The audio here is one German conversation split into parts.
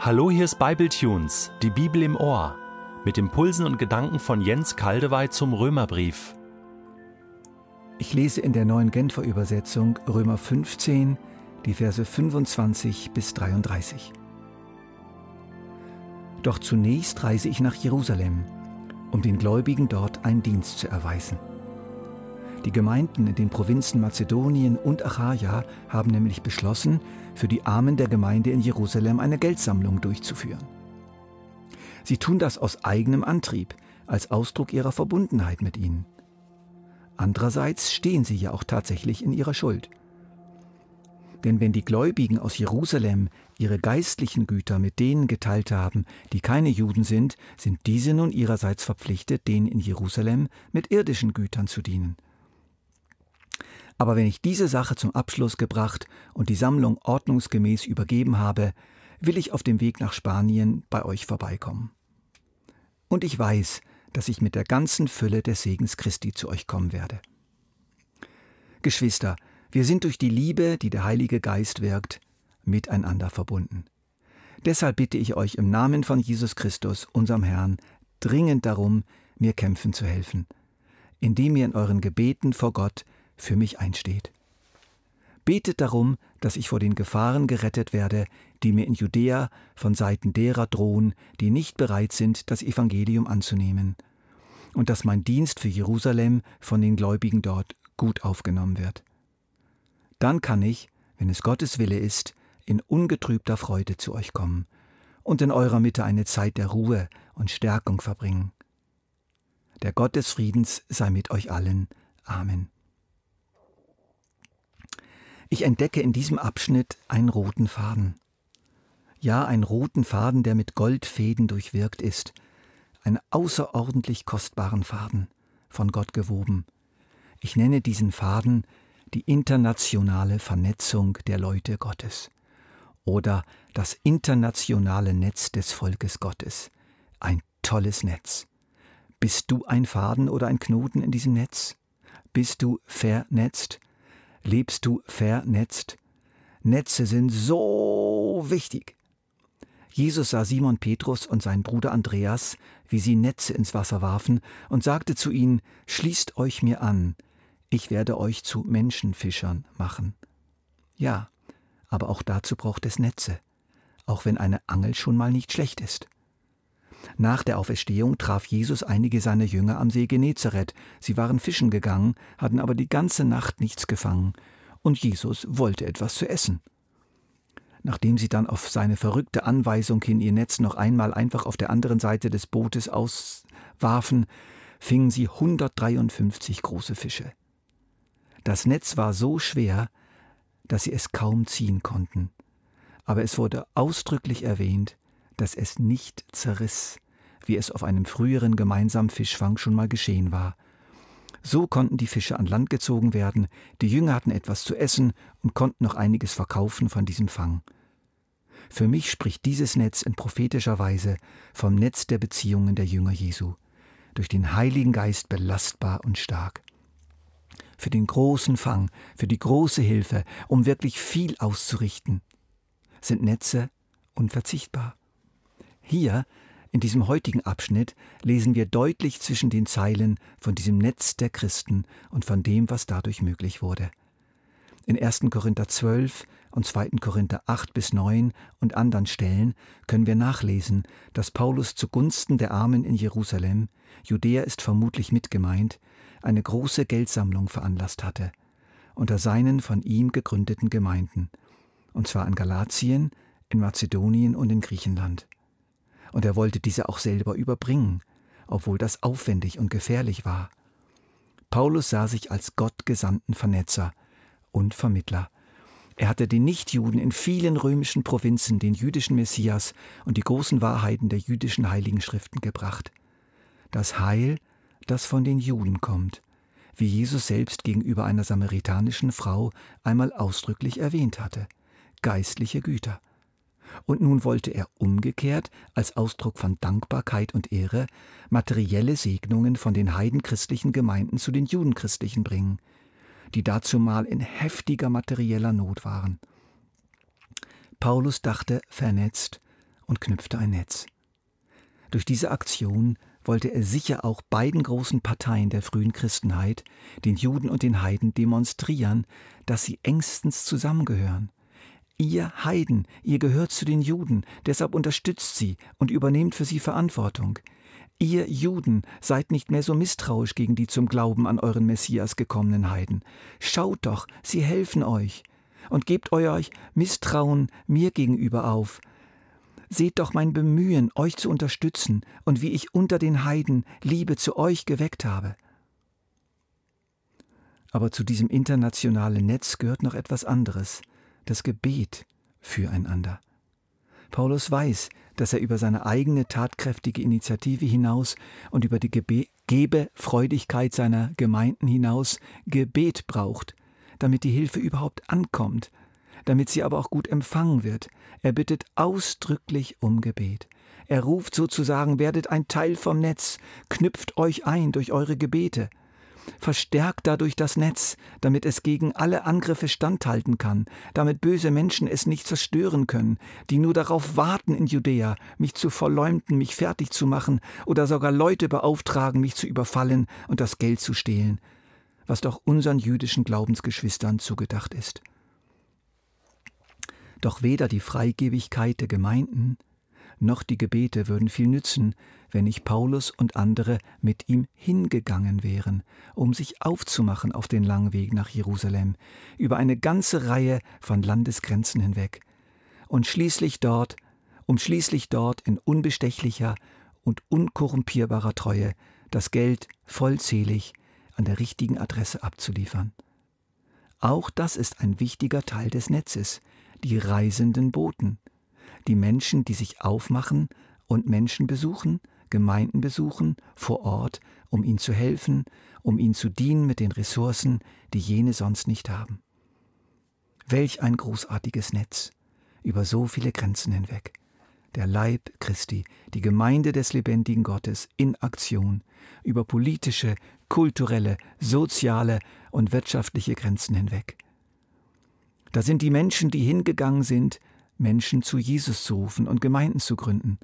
Hallo, hier ist Bibletunes, die Bibel im Ohr, mit Impulsen und Gedanken von Jens Kaldewey zum Römerbrief. Ich lese in der neuen Genfer Übersetzung Römer 15, die Verse 25 bis 33. Doch zunächst reise ich nach Jerusalem, um den Gläubigen dort einen Dienst zu erweisen. Die Gemeinden in den Provinzen Mazedonien und Achaia haben nämlich beschlossen, für die Armen der Gemeinde in Jerusalem eine Geldsammlung durchzuführen. Sie tun das aus eigenem Antrieb, als Ausdruck ihrer Verbundenheit mit ihnen. Andererseits stehen sie ja auch tatsächlich in ihrer Schuld. Denn wenn die Gläubigen aus Jerusalem ihre geistlichen Güter mit denen geteilt haben, die keine Juden sind, sind diese nun ihrerseits verpflichtet, denen in Jerusalem mit irdischen Gütern zu dienen. Aber wenn ich diese Sache zum Abschluss gebracht und die Sammlung ordnungsgemäß übergeben habe, will ich auf dem Weg nach Spanien bei euch vorbeikommen. Und ich weiß, dass ich mit der ganzen Fülle des Segens Christi zu euch kommen werde. Geschwister, wir sind durch die Liebe, die der Heilige Geist wirkt, miteinander verbunden. Deshalb bitte ich euch im Namen von Jesus Christus, unserem Herrn, dringend darum, mir kämpfen zu helfen, indem ihr in euren Gebeten vor Gott für mich einsteht. Betet darum, dass ich vor den Gefahren gerettet werde, die mir in Judäa von Seiten derer drohen, die nicht bereit sind, das Evangelium anzunehmen, und dass mein Dienst für Jerusalem von den Gläubigen dort gut aufgenommen wird. Dann kann ich, wenn es Gottes Wille ist, in ungetrübter Freude zu euch kommen und in eurer Mitte eine Zeit der Ruhe und Stärkung verbringen. Der Gott des Friedens sei mit euch allen. Amen. Ich entdecke in diesem Abschnitt einen roten Faden. Ja, einen roten Faden, der mit Goldfäden durchwirkt ist, einen außerordentlich kostbaren Faden, von Gott gewoben. Ich nenne diesen Faden die internationale Vernetzung der Leute Gottes oder das internationale Netz des Volkes Gottes. Ein tolles Netz. Bist du ein Faden oder ein Knoten in diesem Netz? Bist du vernetzt? Lebst du vernetzt. Netze sind so wichtig. Jesus sah Simon Petrus und seinen Bruder Andreas, wie sie Netze ins Wasser warfen, und sagte zu ihnen, Schließt euch mir an, ich werde euch zu Menschenfischern machen. Ja, aber auch dazu braucht es Netze, auch wenn eine Angel schon mal nicht schlecht ist. Nach der Auferstehung traf Jesus einige seiner Jünger am See Genezareth. Sie waren fischen gegangen, hatten aber die ganze Nacht nichts gefangen. Und Jesus wollte etwas zu essen. Nachdem sie dann auf seine verrückte Anweisung hin ihr Netz noch einmal einfach auf der anderen Seite des Bootes auswarfen, fingen sie 153 große Fische. Das Netz war so schwer, dass sie es kaum ziehen konnten. Aber es wurde ausdrücklich erwähnt, dass es nicht zerriss, wie es auf einem früheren gemeinsamen Fischfang schon mal geschehen war. So konnten die Fische an Land gezogen werden, die Jünger hatten etwas zu essen und konnten noch einiges verkaufen von diesem Fang. Für mich spricht dieses Netz in prophetischer Weise vom Netz der Beziehungen der Jünger Jesu, durch den Heiligen Geist belastbar und stark. Für den großen Fang, für die große Hilfe, um wirklich viel auszurichten, sind Netze unverzichtbar. Hier, in diesem heutigen Abschnitt, lesen wir deutlich zwischen den Zeilen von diesem Netz der Christen und von dem, was dadurch möglich wurde. In 1. Korinther 12 und 2. Korinther 8 bis 9 und anderen Stellen können wir nachlesen, dass Paulus zugunsten der Armen in Jerusalem, Judäa ist vermutlich mitgemeint, eine große Geldsammlung veranlasst hatte, unter seinen von ihm gegründeten Gemeinden, und zwar in Galatien, in Mazedonien und in Griechenland und er wollte diese auch selber überbringen, obwohl das aufwendig und gefährlich war. Paulus sah sich als gottgesandten Vernetzer und Vermittler. Er hatte den Nichtjuden in vielen römischen Provinzen den jüdischen Messias und die großen Wahrheiten der jüdischen Heiligen Schriften gebracht. Das Heil, das von den Juden kommt, wie Jesus selbst gegenüber einer samaritanischen Frau einmal ausdrücklich erwähnt hatte. Geistliche Güter. Und nun wollte er umgekehrt, als Ausdruck von Dankbarkeit und Ehre, materielle Segnungen von den heidenchristlichen Gemeinden zu den judenchristlichen bringen, die dazumal in heftiger materieller Not waren. Paulus dachte vernetzt und knüpfte ein Netz. Durch diese Aktion wollte er sicher auch beiden großen Parteien der frühen Christenheit, den Juden und den Heiden, demonstrieren, dass sie engstens zusammengehören. Ihr Heiden, ihr gehört zu den Juden, deshalb unterstützt sie und übernehmt für sie Verantwortung. Ihr Juden seid nicht mehr so misstrauisch gegen die zum Glauben an euren Messias gekommenen Heiden. Schaut doch, sie helfen euch. Und gebt euch Misstrauen mir gegenüber auf. Seht doch mein Bemühen, euch zu unterstützen und wie ich unter den Heiden Liebe zu euch geweckt habe. Aber zu diesem internationalen Netz gehört noch etwas anderes, das Gebet füreinander. Paulus weiß, dass er über seine eigene tatkräftige Initiative hinaus und über die Gebe Gebefreudigkeit seiner Gemeinden hinaus Gebet braucht, damit die Hilfe überhaupt ankommt, damit sie aber auch gut empfangen wird. Er bittet ausdrücklich um Gebet. Er ruft sozusagen, werdet ein Teil vom Netz, knüpft euch ein durch eure Gebete verstärkt dadurch das Netz, damit es gegen alle Angriffe standhalten kann, damit böse Menschen es nicht zerstören können, die nur darauf warten in Judäa, mich zu verleumden, mich fertig zu machen oder sogar Leute beauftragen, mich zu überfallen und das Geld zu stehlen, was doch unseren jüdischen Glaubensgeschwistern zugedacht ist. Doch weder die Freigebigkeit der Gemeinden noch die Gebete würden viel nützen, wenn nicht Paulus und andere mit ihm hingegangen wären, um sich aufzumachen auf den langen Weg nach Jerusalem, über eine ganze Reihe von Landesgrenzen hinweg, und schließlich dort, um schließlich dort in unbestechlicher und unkorrumpierbarer Treue das Geld vollzählig an der richtigen Adresse abzuliefern. Auch das ist ein wichtiger Teil des Netzes, die reisenden Boten, die Menschen, die sich aufmachen und Menschen besuchen, Gemeinden besuchen, vor Ort, um ihnen zu helfen, um ihnen zu dienen mit den Ressourcen, die jene sonst nicht haben. Welch ein großartiges Netz über so viele Grenzen hinweg. Der Leib Christi, die Gemeinde des lebendigen Gottes in Aktion über politische, kulturelle, soziale und wirtschaftliche Grenzen hinweg. Da sind die Menschen, die hingegangen sind, Menschen zu Jesus zu rufen und Gemeinden zu gründen.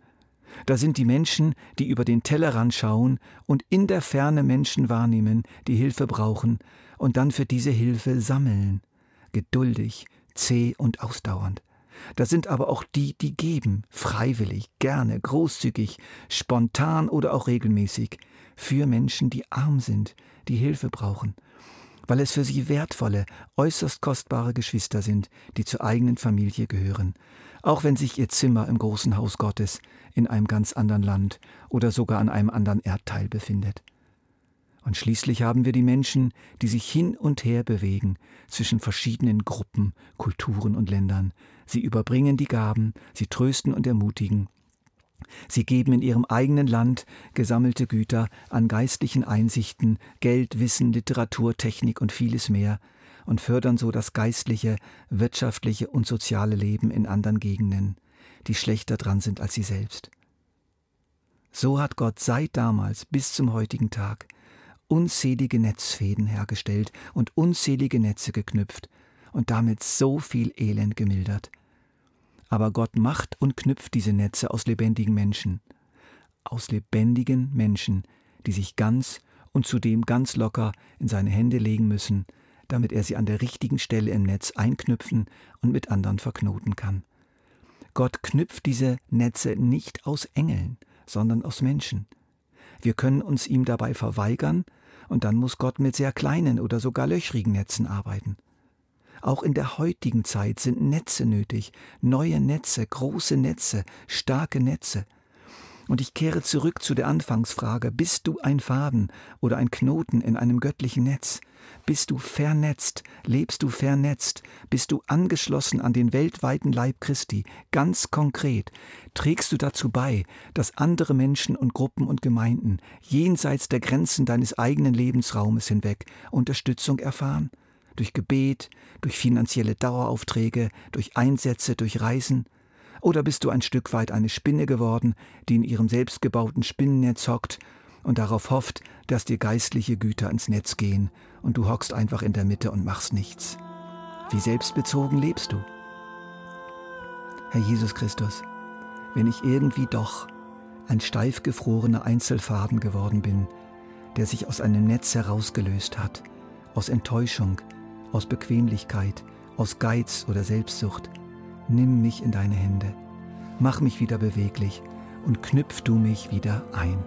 Da sind die Menschen, die über den Tellerrand schauen und in der Ferne Menschen wahrnehmen, die Hilfe brauchen und dann für diese Hilfe sammeln. Geduldig, zäh und ausdauernd. Da sind aber auch die, die geben, freiwillig, gerne, großzügig, spontan oder auch regelmäßig, für Menschen, die arm sind, die Hilfe brauchen, weil es für sie wertvolle, äußerst kostbare Geschwister sind, die zur eigenen Familie gehören, auch wenn sich ihr Zimmer im großen Haus Gottes in einem ganz anderen Land oder sogar an einem anderen Erdteil befindet. Und schließlich haben wir die Menschen, die sich hin und her bewegen zwischen verschiedenen Gruppen, Kulturen und Ländern. Sie überbringen die Gaben, sie trösten und ermutigen. Sie geben in ihrem eigenen Land gesammelte Güter an geistlichen Einsichten, Geld, Wissen, Literatur, Technik und vieles mehr und fördern so das geistliche, wirtschaftliche und soziale Leben in anderen Gegenden, die schlechter dran sind als sie selbst. So hat Gott seit damals bis zum heutigen Tag unzählige Netzfäden hergestellt und unzählige Netze geknüpft und damit so viel Elend gemildert. Aber Gott macht und knüpft diese Netze aus lebendigen Menschen, aus lebendigen Menschen, die sich ganz und zudem ganz locker in seine Hände legen müssen, damit er sie an der richtigen Stelle im Netz einknüpfen und mit anderen verknoten kann. Gott knüpft diese Netze nicht aus Engeln, sondern aus Menschen. Wir können uns ihm dabei verweigern, und dann muss Gott mit sehr kleinen oder sogar löchrigen Netzen arbeiten. Auch in der heutigen Zeit sind Netze nötig, neue Netze, große Netze, starke Netze. Und ich kehre zurück zu der Anfangsfrage, bist du ein Faden oder ein Knoten in einem göttlichen Netz? Bist du vernetzt? Lebst du vernetzt? Bist du angeschlossen an den weltweiten Leib Christi? Ganz konkret. Trägst du dazu bei, dass andere Menschen und Gruppen und Gemeinden jenseits der Grenzen deines eigenen Lebensraumes hinweg Unterstützung erfahren? Durch Gebet, durch finanzielle Daueraufträge, durch Einsätze, durch Reisen? Oder bist du ein Stück weit eine Spinne geworden, die in ihrem selbstgebauten Spinnennetz hockt und darauf hofft, dass dir geistliche Güter ins Netz gehen und du hockst einfach in der Mitte und machst nichts. Wie selbstbezogen lebst du? Herr Jesus Christus, wenn ich irgendwie doch ein steif gefrorener Einzelfaden geworden bin, der sich aus einem Netz herausgelöst hat, aus Enttäuschung, aus Bequemlichkeit, aus Geiz oder Selbstsucht. Nimm mich in deine Hände, mach mich wieder beweglich und knüpf du mich wieder ein.